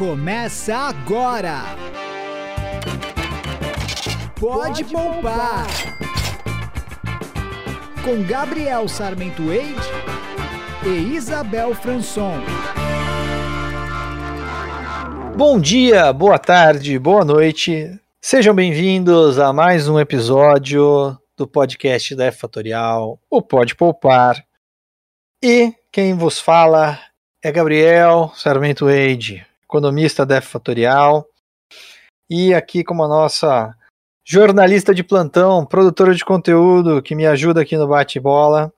Começa agora! Pode, poupar. Com Gabriel Sarmento Eide e Isabel Franson. Bom dia, boa tarde, boa noite. Sejam bem-vindos a mais um episódio do podcast da F Fatorial, o Pode Poupar. E quem vos fala é Gabriel Sarmento Eide, economista da F Fatorial. E aqui como a nossa jornalista de plantão, produtora de conteúdo que me ajuda aqui no bate-bola,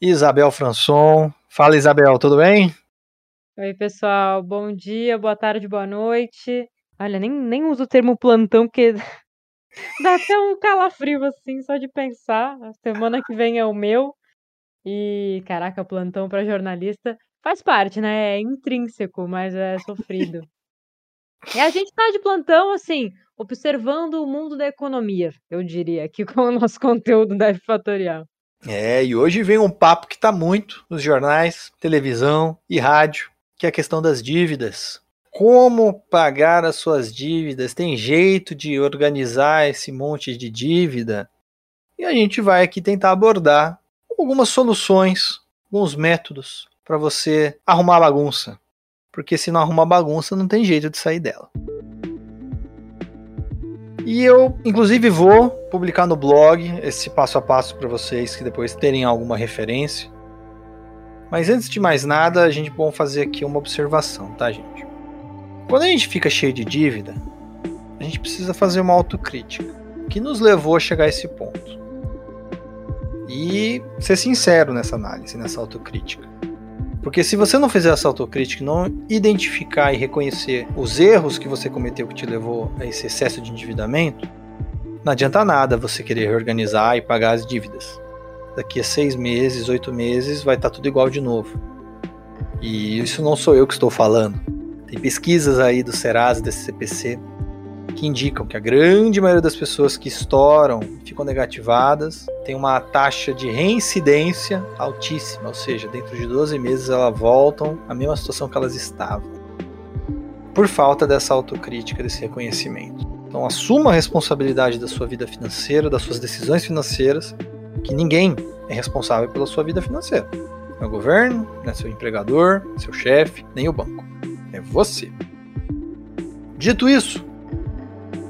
Isabel Franson. Fala Isabel, tudo bem? Oi, pessoal. Bom dia, boa tarde, boa noite. Olha, nem, nem uso o termo plantão, porque dá até um calafrio assim, só de pensar. A semana que vem é o meu. E, caraca, plantão para jornalista faz parte, né? É intrínseco, mas é sofrido. E a gente tá de plantão, assim, observando o mundo da economia, eu diria, aqui com o nosso conteúdo da Fatorial. É, e hoje vem um papo que tá muito nos jornais, televisão e rádio, que é a questão das dívidas. Como pagar as suas dívidas? Tem jeito de organizar esse monte de dívida? E a gente vai aqui tentar abordar algumas soluções, alguns métodos para você arrumar a bagunça. Porque se não arrumar bagunça, não tem jeito de sair dela. E eu, inclusive, vou publicar no blog esse passo a passo para vocês que depois terem alguma referência. Mas antes de mais nada, a gente pode fazer aqui uma observação, tá, gente? Quando a gente fica cheio de dívida, a gente precisa fazer uma autocrítica. O que nos levou a chegar a esse ponto? E ser sincero nessa análise, nessa autocrítica. Porque se você não fizer essa autocrítica, não identificar e reconhecer os erros que você cometeu que te levou a esse excesso de endividamento, não adianta nada você querer reorganizar e pagar as dívidas. Daqui a seis meses, oito meses, vai estar tá tudo igual de novo. E isso não sou eu que estou falando. Tem pesquisas aí do Serasa, desse CPC, que indicam que a grande maioria das pessoas que estouram ficam negativadas tem uma taxa de reincidência altíssima, ou seja, dentro de 12 meses elas voltam à mesma situação que elas estavam. Por falta dessa autocrítica, desse reconhecimento. Então assuma a responsabilidade da sua vida financeira, das suas decisões financeiras, que ninguém é responsável pela sua vida financeira. Não é o governo, não é seu empregador, seu chefe, nem o banco. É você. Dito isso,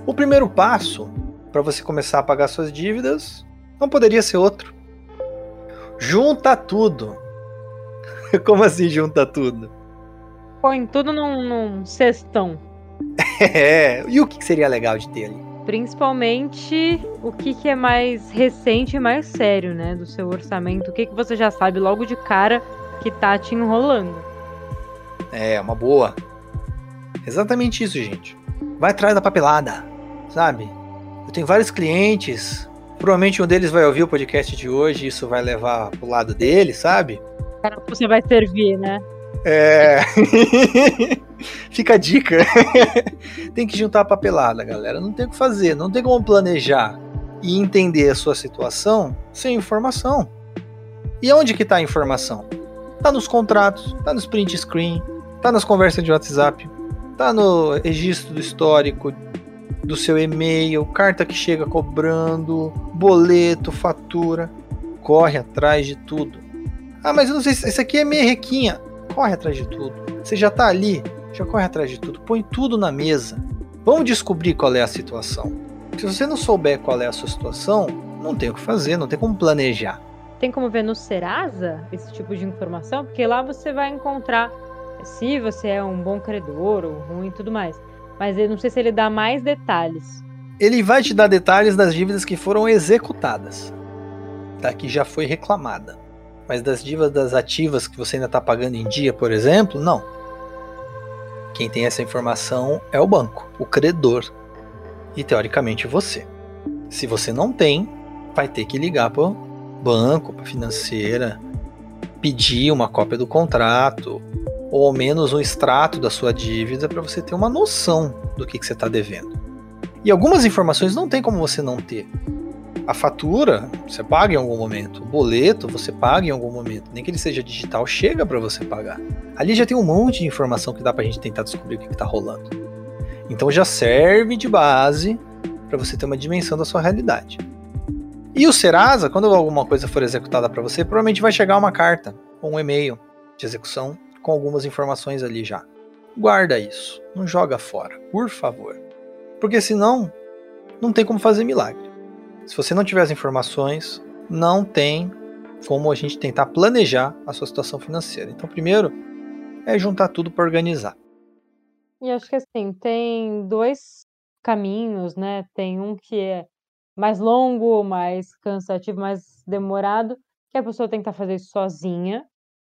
o primeiro passo para você começar a pagar suas dívidas não poderia ser outro. Junta tudo. Como assim junta tudo? Põe tudo num, num cestão. É, e o que seria legal de ter ali? Principalmente o que, que é mais recente e mais sério, né? Do seu orçamento. O que, que você já sabe logo de cara que tá te enrolando. É, uma boa. Exatamente isso, gente. Vai atrás da papelada sabe? Eu tenho vários clientes, provavelmente um deles vai ouvir o podcast de hoje, e isso vai levar pro lado dele, sabe? Você vai servir, né? É. Fica a dica. tem que juntar a papelada, galera. Não tem o que fazer, não tem como planejar e entender a sua situação sem informação. E onde que tá a informação? Tá nos contratos, tá nos print screen, tá nas conversas de WhatsApp, tá no registro do histórico do seu e-mail, carta que chega cobrando, boleto, fatura. Corre atrás de tudo. Ah, mas eu não sei se isso aqui é merrequinha. Corre atrás de tudo. Você já tá ali, já corre atrás de tudo. Põe tudo na mesa. Vamos descobrir qual é a situação. Se você não souber qual é a sua situação, não tem o que fazer, não tem como planejar. Tem como ver no Serasa esse tipo de informação? Porque lá você vai encontrar se você é um bom credor ou ruim e tudo mais mas eu não sei se ele dá mais detalhes. Ele vai te dar detalhes das dívidas que foram executadas, tá? que já foi reclamada. Mas das dívidas ativas que você ainda está pagando em dia, por exemplo, não. Quem tem essa informação é o banco, o credor. E teoricamente você. Se você não tem, vai ter que ligar para o banco, para financeira, pedir uma cópia do contrato, ou ao menos um extrato da sua dívida para você ter uma noção do que, que você está devendo. E algumas informações não tem como você não ter. A fatura você paga em algum momento, o boleto você paga em algum momento, nem que ele seja digital, chega para você pagar. Ali já tem um monte de informação que dá para a gente tentar descobrir o que está rolando. Então já serve de base para você ter uma dimensão da sua realidade. E o Serasa, quando alguma coisa for executada para você, provavelmente vai chegar uma carta ou um e-mail de execução com algumas informações ali já. Guarda isso, não joga fora, por favor. Porque senão não tem como fazer milagre. Se você não tiver as informações, não tem como a gente tentar planejar a sua situação financeira. Então, primeiro é juntar tudo para organizar. E acho que assim, tem dois caminhos, né? Tem um que é mais longo, mais cansativo, mais demorado, que a pessoa tenta fazer isso sozinha.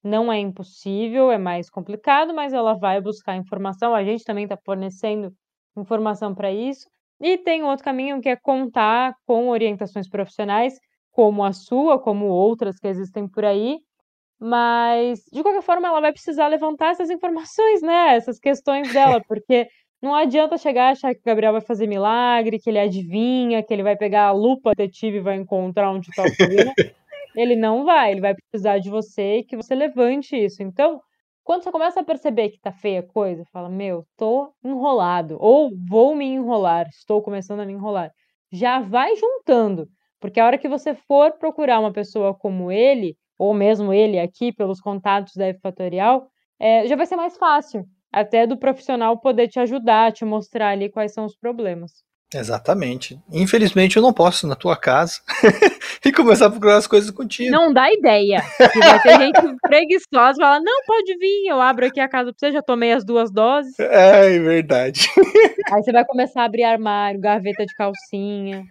Não é impossível, é mais complicado, mas ela vai buscar informação. A gente também está fornecendo informação para isso. E tem outro caminho que é contar com orientações profissionais, como a sua, como outras que existem por aí, mas de qualquer forma ela vai precisar levantar essas informações, né? Essas questões dela, porque não adianta chegar e achar que o Gabriel vai fazer milagre, que ele adivinha, que ele vai pegar a lupa detetive e vai encontrar onde está o problema. Ele não vai, ele vai precisar de você e que você levante isso. Então, quando você começa a perceber que tá feia a coisa, fala, meu, tô enrolado, ou vou me enrolar, estou começando a me enrolar. Já vai juntando, porque a hora que você for procurar uma pessoa como ele, ou mesmo ele aqui, pelos contatos da Fatorial, é, já vai ser mais fácil, até do profissional poder te ajudar, te mostrar ali quais são os problemas. Exatamente. Infelizmente eu não posso ir na tua casa e começar a procurar as coisas contigo. Não dá ideia. Que vai ter gente preguiçosa fala: não, pode vir, eu abro aqui a casa pra você, já tomei as duas doses. É, é verdade. Aí você vai começar a abrir armário, gaveta de calcinha.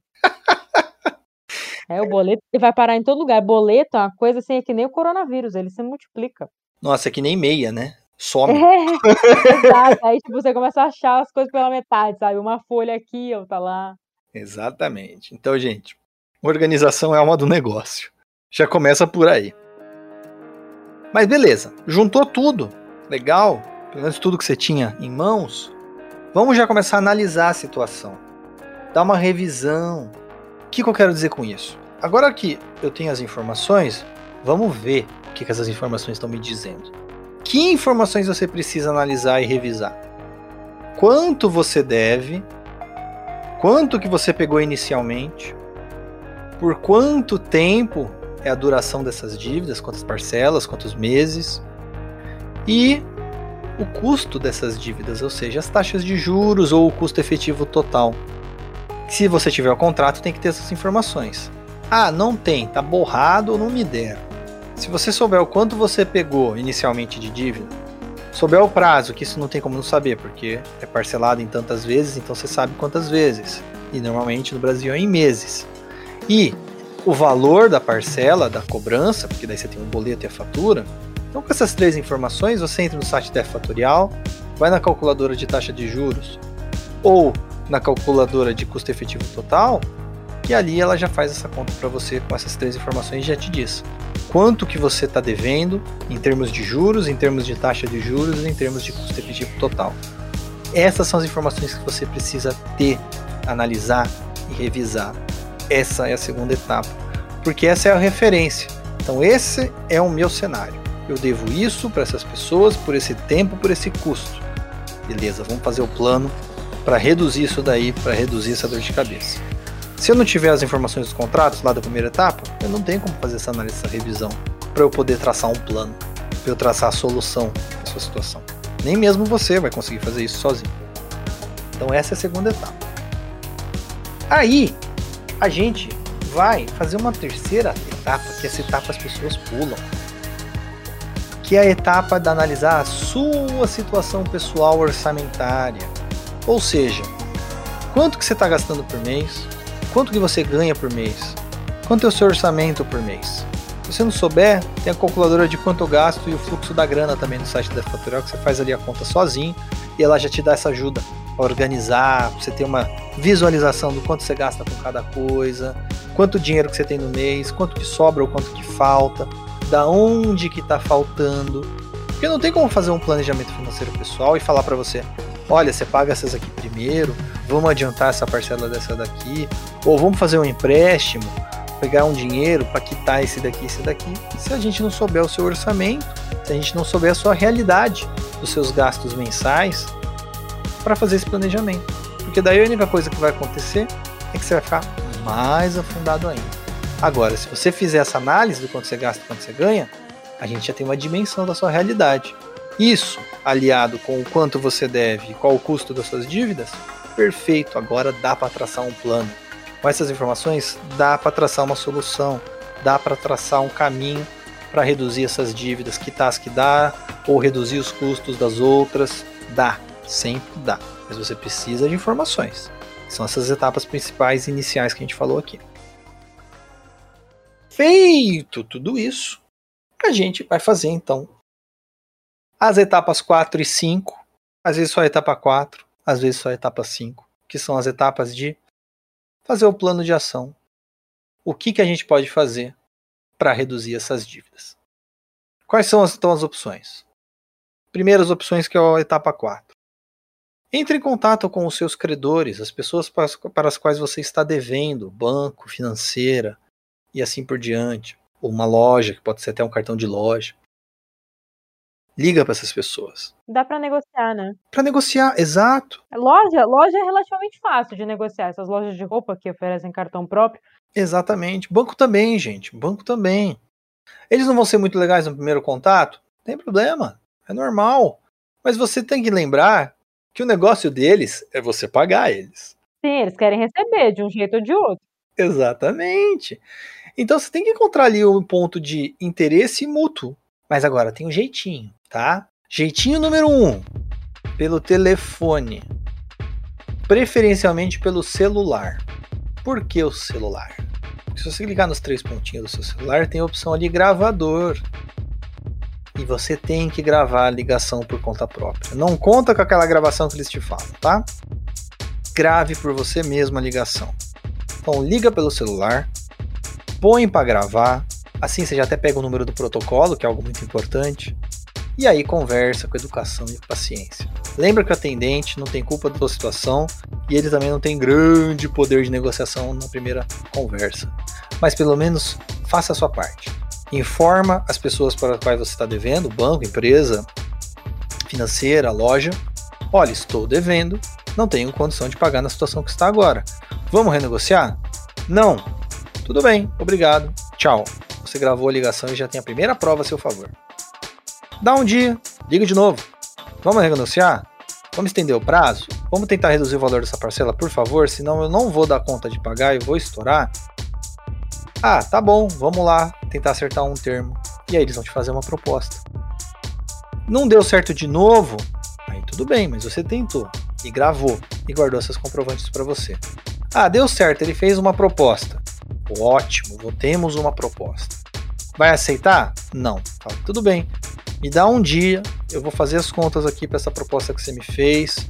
É, o boleto ele vai parar em todo lugar. Boleto é uma coisa assim, é que nem o coronavírus, ele se multiplica. Nossa, é que nem meia, né? Some. É, exato. Aí tipo, você começa a achar as coisas pela metade, sabe? Uma folha aqui, outra lá. Exatamente. Então, gente, organização é alma do negócio. Já começa por aí. Mas beleza, juntou tudo. Legal, pelo menos tudo que você tinha em mãos. Vamos já começar a analisar a situação. Dar uma revisão. O que, que eu quero dizer com isso? Agora que eu tenho as informações, vamos ver o que, que essas informações estão me dizendo. Que informações você precisa analisar e revisar? Quanto você deve? Quanto que você pegou inicialmente? Por quanto tempo é a duração dessas dívidas? Quantas parcelas? Quantos meses? E o custo dessas dívidas, ou seja, as taxas de juros ou o custo efetivo total. Se você tiver o contrato, tem que ter essas informações. Ah, não tem, tá borrado ou não me deram. Se você souber o quanto você pegou inicialmente de dívida, souber o prazo, que isso não tem como não saber, porque é parcelado em tantas vezes, então você sabe quantas vezes. E normalmente no Brasil é em meses. E o valor da parcela, da cobrança, porque daí você tem o boleto e a fatura. Então, com essas três informações, você entra no site da Fatorial, vai na calculadora de taxa de juros ou na calculadora de custo efetivo total, e ali ela já faz essa conta para você com essas três informações e já te diz quanto que você está devendo em termos de juros, em termos de taxa de juros, em termos de custo efetivo total. Essas são as informações que você precisa ter, analisar e revisar. Essa é a segunda etapa, porque essa é a referência. Então esse é o meu cenário. Eu devo isso para essas pessoas por esse tempo, por esse custo. Beleza, vamos fazer o plano para reduzir isso daí, para reduzir essa dor de cabeça. Se eu não tiver as informações dos contratos lá da primeira etapa, eu não tenho como fazer essa análise, essa revisão, para eu poder traçar um plano, para eu traçar a solução da sua situação. Nem mesmo você vai conseguir fazer isso sozinho. Então essa é a segunda etapa. Aí a gente vai fazer uma terceira etapa, que essa etapa as pessoas pulam. Que é a etapa de analisar a sua situação pessoal orçamentária. Ou seja, quanto que você está gastando por mês, quanto que você ganha por mês, quanto é o seu orçamento por mês. Se você não souber, tem a calculadora de quanto eu gasto e o fluxo da grana também no site da Fatorial, que você faz ali a conta sozinho e ela já te dá essa ajuda a organizar, você ter uma visualização do quanto você gasta com cada coisa, quanto dinheiro que você tem no mês, quanto que sobra ou quanto que falta, da onde que está faltando. Porque não tem como fazer um planejamento financeiro pessoal e falar para você, olha, você paga essas aqui primeiro, vamos adiantar essa parcela dessa daqui, ou vamos fazer um empréstimo, pegar um dinheiro para quitar esse daqui, esse daqui. Se a gente não souber o seu orçamento, se a gente não souber a sua realidade dos seus gastos mensais para fazer esse planejamento. Porque daí a única coisa que vai acontecer é que você vai ficar mais afundado ainda. Agora, se você fizer essa análise do quanto você gasta e quanto você ganha, a gente já tem uma dimensão da sua realidade. Isso, aliado com o quanto você deve qual o custo das suas dívidas, perfeito, agora dá para traçar um plano. Com essas informações, dá para traçar uma solução, dá para traçar um caminho para reduzir essas dívidas, quitar as que dá, ou reduzir os custos das outras. Dá, sempre dá. Mas você precisa de informações. São essas etapas principais iniciais que a gente falou aqui. Feito tudo isso, a gente vai fazer então as etapas 4 e 5, às vezes só a etapa 4, às vezes só a etapa 5, que são as etapas de fazer o plano de ação. O que, que a gente pode fazer para reduzir essas dívidas? Quais são então as opções? Primeiras opções que é a etapa 4. Entre em contato com os seus credores, as pessoas para as, para as quais você está devendo, banco, financeira e assim por diante, ou uma loja, que pode ser até um cartão de loja. Liga para essas pessoas. Dá para negociar, né? Para negociar, exato. Loja, loja é relativamente fácil de negociar. Essas lojas de roupa que oferecem cartão próprio. Exatamente. Banco também, gente. Banco também. Eles não vão ser muito legais no primeiro contato? Tem problema. É normal. Mas você tem que lembrar que o negócio deles é você pagar eles. Sim, eles querem receber de um jeito ou de outro. Exatamente. Então você tem que encontrar ali um ponto de interesse mútuo. Mas agora tem um jeitinho, tá? Jeitinho número um: pelo telefone. Preferencialmente pelo celular. Por que o celular? Porque se você clicar nos três pontinhos do seu celular, tem a opção ali gravador. E você tem que gravar a ligação por conta própria. Não conta com aquela gravação que eles te falam, tá? Grave por você mesmo a ligação. Então liga pelo celular, põe para gravar, assim você já até pega o número do protocolo, que é algo muito importante, e aí conversa com educação e paciência. Lembra que o atendente não tem culpa da sua situação e ele também não tem grande poder de negociação na primeira conversa. Mas pelo menos faça a sua parte. Informa as pessoas para quais você está devendo, banco, empresa, financeira, loja. Olha, estou devendo, não tenho condição de pagar na situação que está agora. Vamos renegociar? Não. Tudo bem, obrigado. Tchau. Você gravou a ligação e já tem a primeira prova a seu favor. Dá um dia, liga de novo. Vamos renegociar? Vamos estender o prazo? Vamos tentar reduzir o valor dessa parcela, por favor, senão eu não vou dar conta de pagar e vou estourar. Ah, tá bom, vamos lá tentar acertar um termo. E aí eles vão te fazer uma proposta. Não deu certo de novo? Aí tudo bem, mas você tentou e gravou e guardou essas comprovantes para você. Ah, deu certo, ele fez uma proposta. Ótimo, temos uma proposta. Vai aceitar? Não. Tudo bem. Me dá um dia, eu vou fazer as contas aqui para essa proposta que você me fez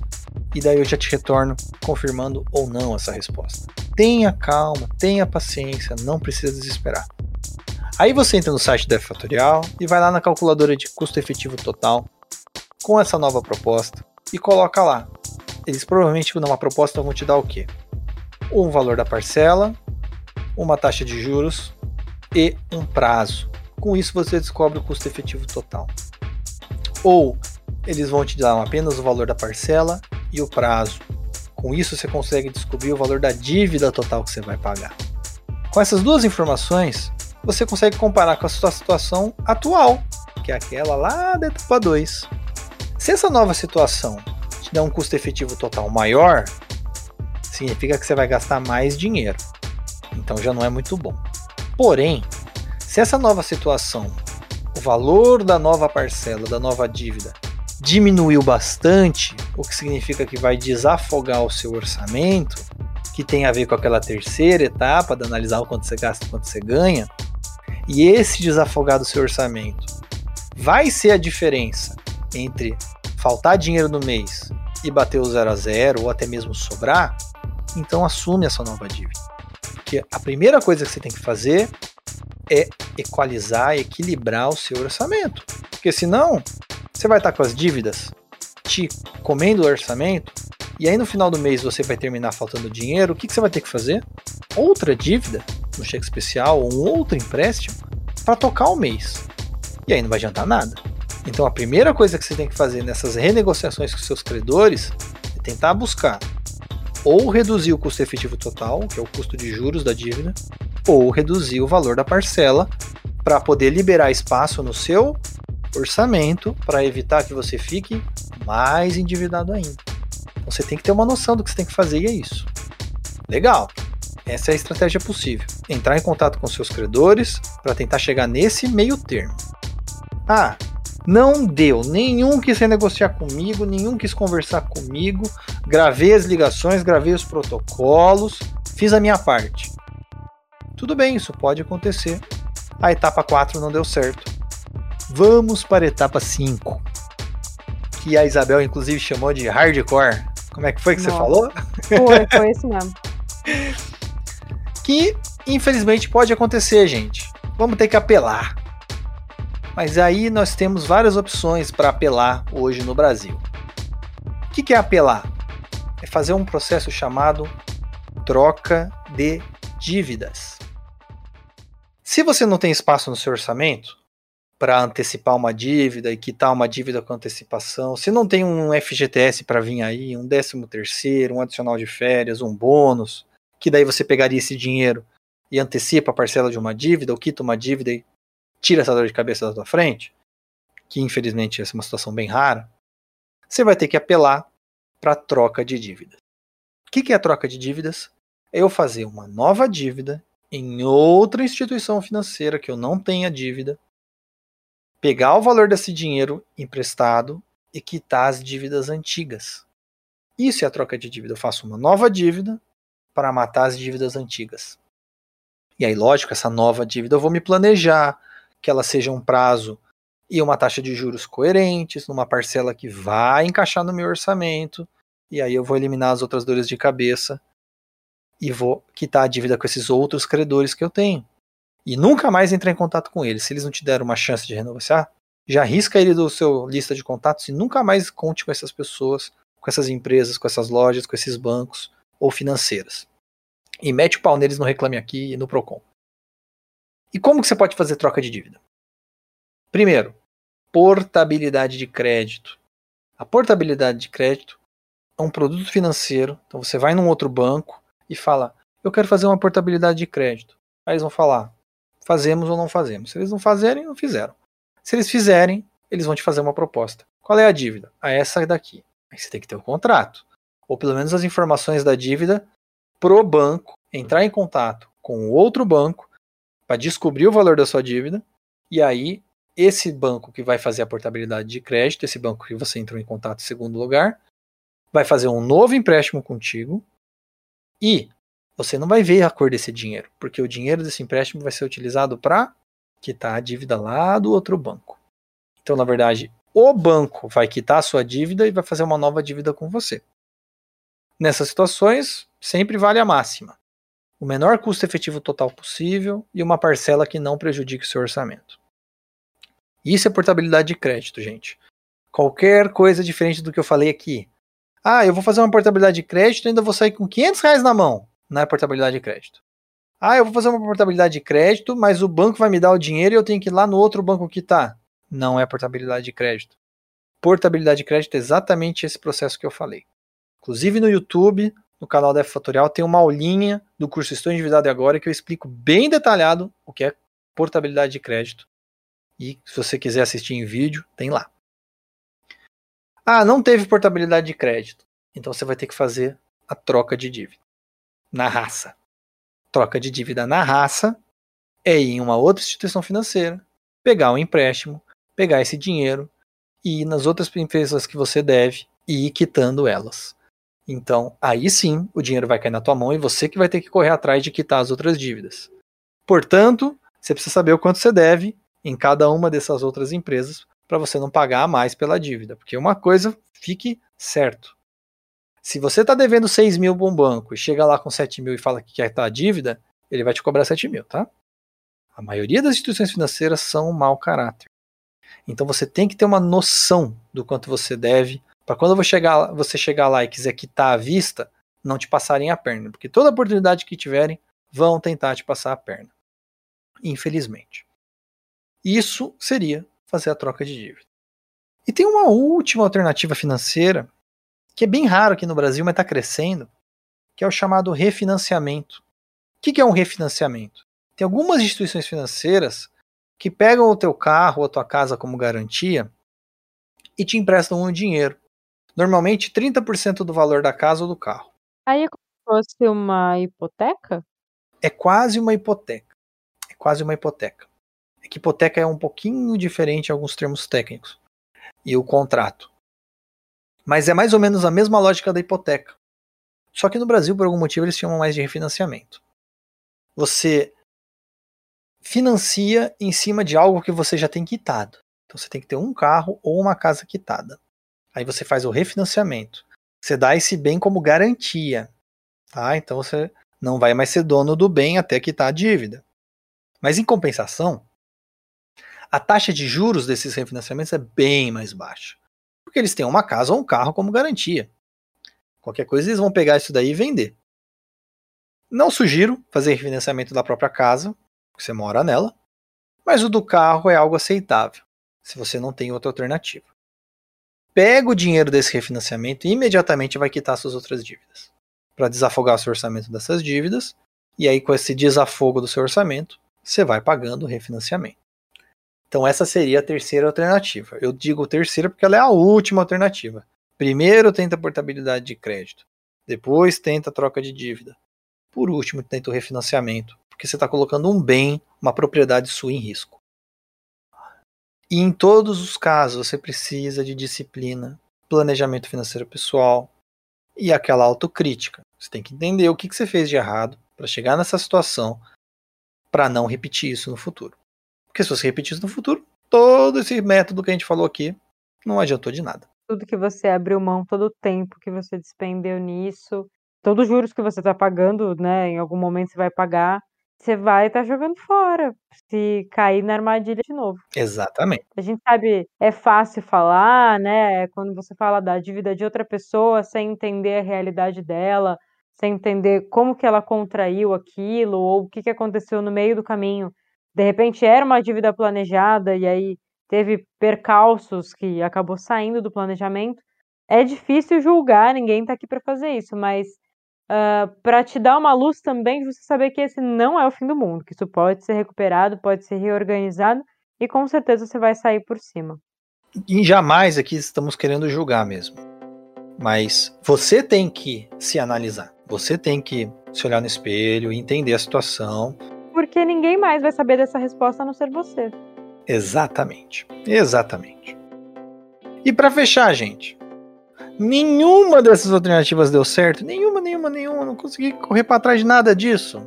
e daí eu já te retorno confirmando ou não essa resposta. Tenha calma, tenha paciência, não precisa desesperar. Aí você entra no site da Fatorial e vai lá na calculadora de custo efetivo total com essa nova proposta e coloca lá. Eles provavelmente numa proposta vão te dar o quê? Um valor da parcela, uma taxa de juros e um prazo. Com isso você descobre o custo efetivo total. Ou eles vão te dar apenas o valor da parcela e o prazo. Com isso você consegue descobrir o valor da dívida total que você vai pagar. Com essas duas informações, você consegue comparar com a sua situação atual, que é aquela lá da etapa 2. Se essa nova situação te der um custo efetivo total maior, significa que você vai gastar mais dinheiro. Então já não é muito bom. Porém, se essa nova situação, o valor da nova parcela, da nova dívida, diminuiu bastante, o que significa que vai desafogar o seu orçamento, que tem a ver com aquela terceira etapa de analisar o quanto você gasta e quanto você ganha, e esse desafogar do seu orçamento vai ser a diferença entre faltar dinheiro no mês e bater o zero a zero ou até mesmo sobrar, então assume essa nova dívida. Porque a primeira coisa que você tem que fazer é equalizar, equilibrar o seu orçamento. Porque senão Você vai estar com as dívidas te comendo o orçamento, e aí no final do mês você vai terminar faltando dinheiro, o que, que você vai ter que fazer? Outra dívida, um cheque especial ou um outro empréstimo, para tocar o mês. E aí não vai adiantar nada. Então a primeira coisa que você tem que fazer nessas renegociações com seus credores é tentar buscar ou reduzir o custo efetivo total, que é o custo de juros da dívida, ou reduzir o valor da parcela para poder liberar espaço no seu orçamento para evitar que você fique mais endividado ainda. Então você tem que ter uma noção do que você tem que fazer e é isso. Legal. Essa é a estratégia possível. Entrar em contato com seus credores para tentar chegar nesse meio termo. Ah, não deu. Nenhum quis renegociar comigo, nenhum quis conversar comigo. Gravei as ligações, gravei os protocolos, fiz a minha parte. Tudo bem, isso pode acontecer. A etapa 4 não deu certo. Vamos para a etapa 5. Que a Isabel, inclusive, chamou de hardcore. Como é que foi que Nossa. você falou? Foi, foi isso mesmo. que, infelizmente, pode acontecer, gente. Vamos ter que apelar. Mas aí nós temos várias opções para apelar hoje no Brasil. O que, que é apelar? É fazer um processo chamado troca de dívidas. Se você não tem espaço no seu orçamento para antecipar uma dívida e quitar uma dívida com antecipação, se não tem um FGTS para vir aí, um décimo terceiro, um adicional de férias, um bônus, que daí você pegaria esse dinheiro e antecipa a parcela de uma dívida, ou quita uma dívida e tira essa dor de cabeça da tua frente, que infelizmente é uma situação bem rara, você vai ter que apelar para troca de dívidas. O que, que é a troca de dívidas? É eu fazer uma nova dívida em outra instituição financeira que eu não tenha dívida, pegar o valor desse dinheiro emprestado e quitar as dívidas antigas. Isso é a troca de dívida. Eu faço uma nova dívida para matar as dívidas antigas. E aí, lógico, essa nova dívida eu vou me planejar, que ela seja um prazo e uma taxa de juros coerentes, numa parcela que vai encaixar no meu orçamento, e aí eu vou eliminar as outras dores de cabeça e vou quitar a dívida com esses outros credores que eu tenho. E nunca mais entrar em contato com eles. Se eles não te deram uma chance de renegociar, já risca ele do seu lista de contatos e nunca mais conte com essas pessoas, com essas empresas, com essas lojas, com esses bancos ou financeiras. E mete o pau neles no Reclame Aqui e no Procon. E como que você pode fazer troca de dívida? Primeiro, portabilidade de crédito. A portabilidade de crédito é um produto financeiro. Então você vai num outro banco e fala: Eu quero fazer uma portabilidade de crédito. Aí eles vão falar: Fazemos ou não fazemos. Se eles não fazerem, não fizeram. Se eles fizerem, eles vão te fazer uma proposta. Qual é a dívida? A essa daqui. Aí você tem que ter o um contrato. Ou pelo menos as informações da dívida pro banco entrar em contato com o outro banco para descobrir o valor da sua dívida e aí esse banco que vai fazer a portabilidade de crédito, esse banco que você entrou em contato em segundo lugar, vai fazer um novo empréstimo contigo e você não vai ver a cor desse dinheiro, porque o dinheiro desse empréstimo vai ser utilizado para quitar a dívida lá do outro banco. Então, na verdade, o banco vai quitar a sua dívida e vai fazer uma nova dívida com você. Nessas situações, sempre vale a máxima o menor custo efetivo total possível e uma parcela que não prejudique o seu orçamento. Isso é portabilidade de crédito, gente. Qualquer coisa diferente do que eu falei aqui. Ah, eu vou fazer uma portabilidade de crédito e ainda vou sair com 500 reais na mão. Não é portabilidade de crédito. Ah, eu vou fazer uma portabilidade de crédito, mas o banco vai me dar o dinheiro e eu tenho que ir lá no outro banco que está. Não é portabilidade de crédito. Portabilidade de crédito é exatamente esse processo que eu falei. Inclusive no YouTube, no canal da Fatorial tem uma aulinha do curso Estou Endividado Agora que eu explico bem detalhado o que é portabilidade de crédito. E se você quiser assistir em vídeo, tem lá. Ah, não teve portabilidade de crédito. Então você vai ter que fazer a troca de dívida na raça. Troca de dívida na raça é ir em uma outra instituição financeira, pegar um empréstimo, pegar esse dinheiro e ir nas outras empresas que você deve e ir quitando elas. Então, aí sim, o dinheiro vai cair na tua mão e você que vai ter que correr atrás de quitar as outras dívidas. Portanto, você precisa saber o quanto você deve em cada uma dessas outras empresas para você não pagar mais pela dívida. Porque uma coisa fique certo. Se você está devendo 6 mil para um banco e chega lá com 7 mil e fala que quer estar a dívida, ele vai te cobrar 7 mil, tá? A maioria das instituições financeiras são mau caráter. Então você tem que ter uma noção do quanto você deve, para quando chegar, você chegar lá e quiser quitar à vista, não te passarem a perna, porque toda oportunidade que tiverem vão tentar te passar a perna. Infelizmente. Isso seria fazer a troca de dívida. E tem uma última alternativa financeira, que é bem raro aqui no Brasil, mas está crescendo, que é o chamado refinanciamento. O que é um refinanciamento? Tem algumas instituições financeiras que pegam o teu carro ou a tua casa como garantia e te emprestam um dinheiro. Normalmente 30% do valor da casa ou do carro. Aí é como se fosse uma hipoteca? É quase uma hipoteca. É quase uma hipoteca. É que hipoteca é um pouquinho diferente em alguns termos técnicos. E o contrato. Mas é mais ou menos a mesma lógica da hipoteca. Só que no Brasil, por algum motivo, eles chamam mais de refinanciamento. Você financia em cima de algo que você já tem quitado. Então você tem que ter um carro ou uma casa quitada. Aí você faz o refinanciamento. Você dá esse bem como garantia. Tá? Então você não vai mais ser dono do bem até quitar a dívida. Mas em compensação, a taxa de juros desses refinanciamentos é bem mais baixa. Porque eles têm uma casa ou um carro como garantia. Qualquer coisa eles vão pegar isso daí e vender. Não sugiro fazer refinanciamento da própria casa, porque você mora nela, mas o do carro é algo aceitável, se você não tem outra alternativa. Pega o dinheiro desse refinanciamento e imediatamente vai quitar suas outras dívidas para desafogar o seu orçamento dessas dívidas. E aí, com esse desafogo do seu orçamento, você vai pagando o refinanciamento. Então, essa seria a terceira alternativa. Eu digo terceira porque ela é a última alternativa. Primeiro, tenta portabilidade de crédito. Depois, tenta troca de dívida. Por último, tenta o refinanciamento, porque você está colocando um bem, uma propriedade sua em risco. E em todos os casos, você precisa de disciplina, planejamento financeiro pessoal e aquela autocrítica. Você tem que entender o que, que você fez de errado para chegar nessa situação para não repetir isso no futuro. Porque se você repetir isso no futuro, todo esse método que a gente falou aqui não adiantou de nada. Tudo que você abriu mão, todo o tempo que você despendeu nisso, todos os juros que você está pagando, né? Em algum momento você vai pagar, você vai estar tá jogando fora se cair na armadilha de novo. Exatamente. A gente sabe, é fácil falar, né? Quando você fala da dívida de outra pessoa sem entender a realidade dela, sem entender como que ela contraiu aquilo ou o que, que aconteceu no meio do caminho. De repente era uma dívida planejada e aí teve percalços que acabou saindo do planejamento. É difícil julgar, ninguém está aqui para fazer isso, mas uh, ah, para te dar uma luz também de você saber que esse não é o fim do mundo, que isso pode ser recuperado, pode ser reorganizado e com certeza você vai sair por cima. E jamais aqui estamos querendo julgar mesmo. Mas você tem que se analisar. Você tem que se olhar no espelho entender a situação. Porque ninguém mais vai saber dessa resposta a não ser você. Exatamente. Exatamente. E para fechar, gente, nenhuma dessas alternativas deu certo. Nenhuma, nenhuma, nenhuma. Não consegui correr para trás de nada disso.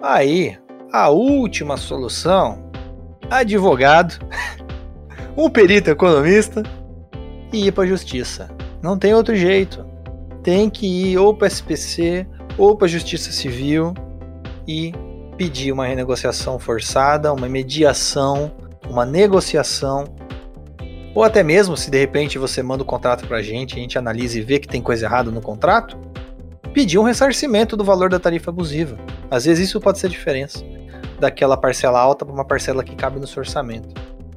Aí, a última solução: advogado, um perito economista e ir para justiça. Não tem outro jeito tem que ir ou para SPC ou para Justiça Civil e pedir uma renegociação forçada, uma mediação, uma negociação, ou até mesmo se de repente você manda o contrato para a gente, a gente analisa e vê que tem coisa errada no contrato, pedir um ressarcimento do valor da tarifa abusiva. Às vezes isso pode ser a diferença daquela parcela alta para uma parcela que cabe no seu orçamento.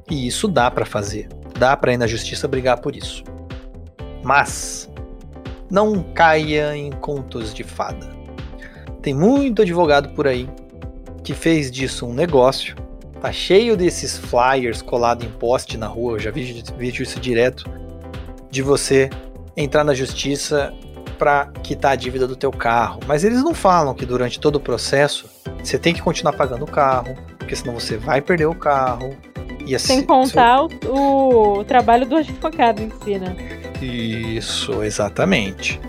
E isso dá para fazer, dá para ir na justiça brigar por isso. Mas não caia em contos de fada. Tem muito advogado por aí que fez disso um negócio. Tá cheio desses flyers colados em poste na rua, eu já vi, vídeo isso direto, de você entrar na justiça para quitar a dívida do teu carro. Mas eles não falam que durante todo o processo você tem que continuar pagando o carro, porque senão você vai perder o carro. E assim, Sem contar o, o trabalho do advogado em si, né? Isso, exatamente.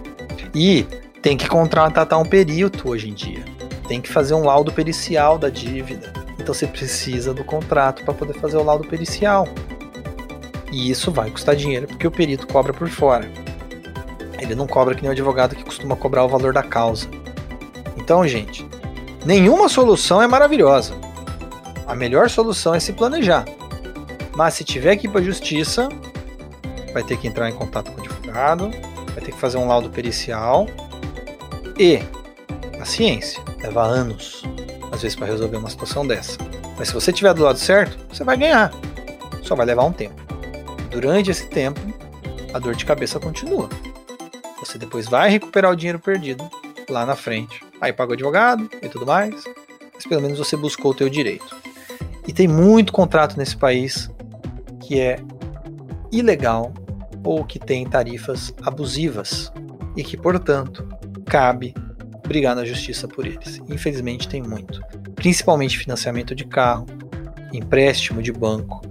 E tem que contratar um perito hoje em dia. Tem que fazer um laudo pericial da dívida. Então você precisa do contrato para poder fazer o laudo pericial. E isso vai custar dinheiro porque o perito cobra por fora. Ele não cobra que nem o advogado que costuma cobrar o valor da causa. Então, gente, nenhuma solução é maravilhosa. A melhor solução é se planejar. Mas se tiver que ir para a justiça, vai ter que entrar em contato com o advogado, vai ter que fazer um laudo pericial e paciência, leva anos, às vezes, para resolver uma situação dessa. Mas se você estiver do lado certo, você vai ganhar. Só vai levar um tempo. Durante esse tempo, a dor de cabeça continua. Você depois vai recuperar o dinheiro perdido lá na frente. Aí paga o advogado e tudo mais, mas pelo menos você buscou o teu direito. E tem muito contrato nesse país que é ilegal ou que tem tarifas abusivas e que, portanto, cabe brigar na justiça por eles. Infelizmente tem muito, principalmente financiamento de carro, empréstimo de banco,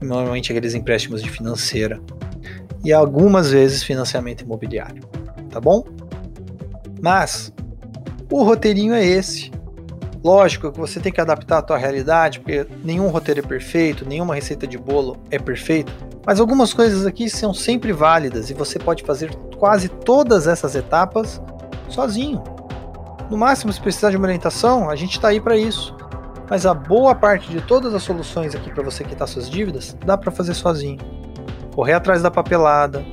normalmente aqueles empréstimos de financeira e algumas vezes financiamento imobiliário, tá bom? Mas o roteirinho é esse. Lógico que você tem que adaptar a tua realidade, porque nenhum roteiro é perfeito, nenhuma receita de bolo é perfeita, mas algumas coisas aqui são sempre válidas e você pode fazer quase todas essas etapas sozinho. No máximo, se precisar de uma orientação, a gente está aí para isso. Mas a boa parte de todas as soluções aqui para você quitar suas dívidas dá para fazer sozinho. Correr atrás da papelada,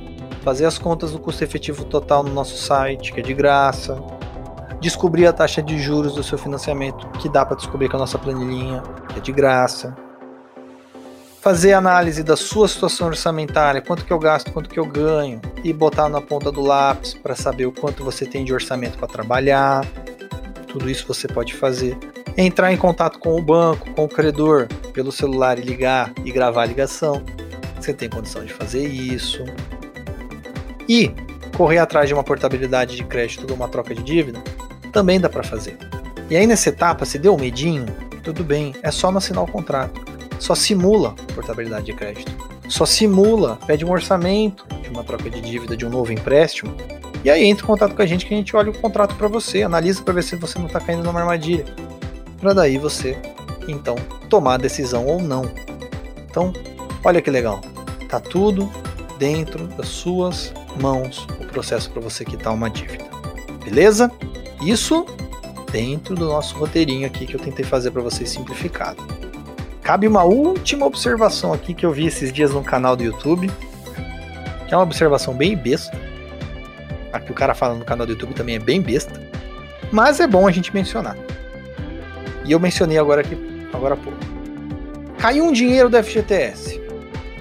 fazer as contas do custo efetivo total no nosso site, que é de graça, descobrir a taxa de juros do seu financiamento, que dá para descobrir com a nossa planilhinha, que é de graça. Fazer análise da sua situação orçamentária, quanto que eu gasto, quanto que eu ganho, e botar na ponta do lápis para saber o quanto você tem de orçamento para trabalhar. Tudo isso você pode fazer. Entrar em contato com o banco, com o credor, pelo celular e ligar e gravar a ligação. Você tem condição de fazer isso. E correr atrás de uma portabilidade de crédito ou uma troca de dívida também dá para fazer. E aí nessa etapa, se deu um medinho, tudo bem, é só não assinar o contrato. Só simula portabilidade de crédito. Só simula, pede um orçamento de uma troca de dívida, de um novo empréstimo. E aí entra em contato com a gente que a gente olha o contrato para você, analisa para ver se você não está caindo numa armadilha. Para daí você, então, tomar a decisão ou não. Então, olha que legal. Tá tudo dentro das suas mãos o processo para você quitar uma dívida. Beleza? Isso dentro do nosso roteirinho aqui que eu tentei fazer para vocês simplificado. Cabe uma última observação aqui que eu vi esses dias no canal do YouTube, que é uma observação bem besta. A que o cara fala no canal do YouTube também é bem besta, mas é bom a gente mencionar. E eu mencionei agora aqui, agora há pouco. Caiu um dinheiro do FGTS,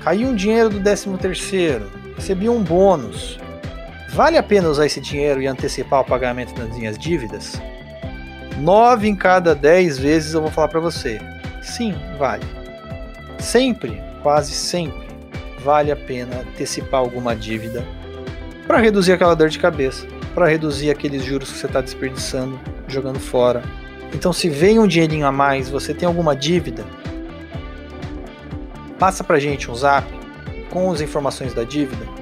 caiu um dinheiro do 13 terceiro, recebi um bônus, Vale a pena usar esse dinheiro e antecipar o pagamento das minhas dívidas? Nove em cada dez vezes eu vou falar para você. Sim, vale. Sempre, quase sempre, vale a pena antecipar alguma dívida para reduzir aquela dor de cabeça, para reduzir aqueles juros que você está desperdiçando, jogando fora. Então, se vem um dinheirinho a mais, você tem alguma dívida, passa para gente um zap com as informações da dívida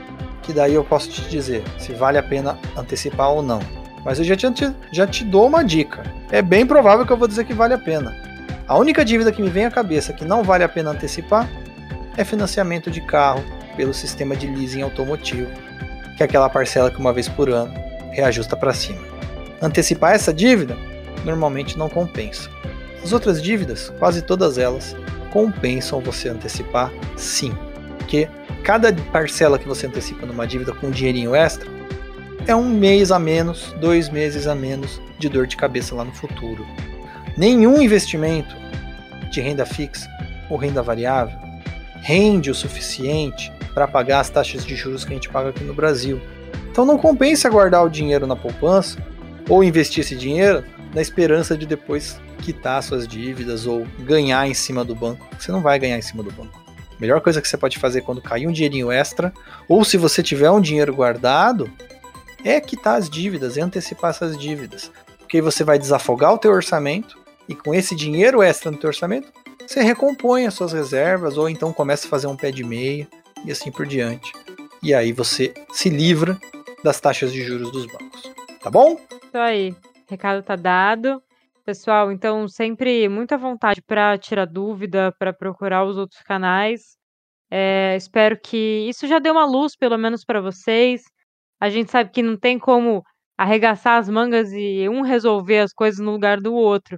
que daí eu posso te dizer se vale a pena antecipar ou não. Mas eu já te, já te dou uma dica. É bem provável que eu vou dizer que vale a pena. A única dívida que me vem à cabeça que não vale a pena antecipar é financiamento de carro pelo sistema de leasing automotivo, que é aquela parcela que uma vez por ano reajusta para cima. Antecipar essa dívida normalmente não compensa. As outras dívidas, quase todas elas, compensam você antecipar sim, porque cada parcela que você antecipa numa dívida com um dinheirinho extra é um mês a menos, dois meses a menos de dor de cabeça lá no futuro. Nenhum investimento de renda fixa ou renda variável rende o suficiente para pagar as taxas de juros que a gente paga aqui no Brasil. Então não compensa guardar o dinheiro na poupança ou investir esse dinheiro na esperança de depois quitar suas dívidas ou ganhar em cima do banco. Você não vai ganhar em cima do banco melhor coisa que você pode fazer quando cair um dinheirinho extra, ou se você tiver um dinheiro guardado, é quitar as dívidas e antecipar essas dívidas. Porque aí você vai desafogar o teu orçamento e com esse dinheiro extra no teu orçamento, você recompõe as suas reservas ou então começa a fazer um pé de meia e assim por diante. E aí você se livra das taxas de juros dos bancos. Tá bom? Isso aí. Recado tá dado. Pessoal, então sempre muita vontade para tirar dúvida, para procurar os outros canais. É, espero que isso já dê uma luz, pelo menos para vocês. A gente sabe que não tem como arregaçar as mangas e um resolver as coisas no lugar do outro.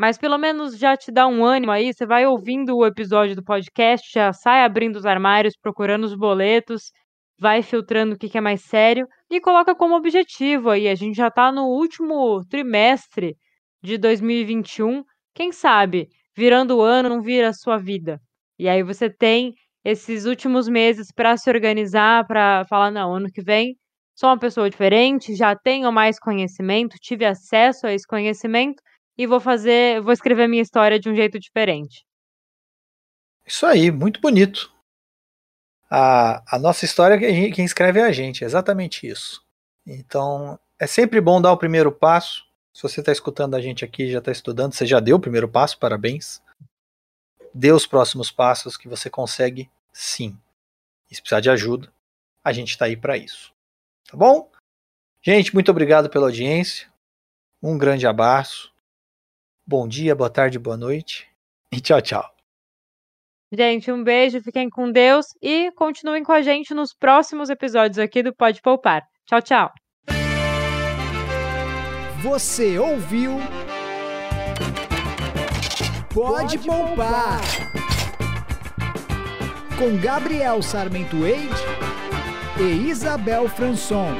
Mas pelo menos já te dá um ânimo aí. Você vai ouvindo o episódio do podcast, já sai abrindo os armários, procurando os boletos, vai filtrando o que, é mais sério e coloca como objetivo aí. A gente já está no último trimestre de 2021. Quem sabe, virando o ano, não vira a sua vida. E aí você tem esses últimos meses para se organizar, para falar: não, ano que vem sou uma pessoa diferente, já tenho mais conhecimento, tive acesso a esse conhecimento e vou fazer, vou escrever minha história de um jeito diferente. Isso aí, muito bonito. A, a nossa história, quem escreve é a gente, é exatamente isso. Então, é sempre bom dar o primeiro passo. Se você está escutando a gente aqui, já está estudando, você já deu o primeiro passo, parabéns. Dê os próximos passos que você consegue, sim. E se precisar de ajuda, a gente está aí para isso. Tá bom? Gente, muito obrigado pela audiência. Um grande abraço. Bom dia, boa tarde, boa noite e tchau, tchau. Gente, um beijo, fiquem com Deus e continuem com a gente nos próximos episódios aqui do Pode Poupar. Tchau, tchau. Você ouviu? Pode, Pode poupar. poupar. Com Gabriel Sarmento Eide e Isabel Franson.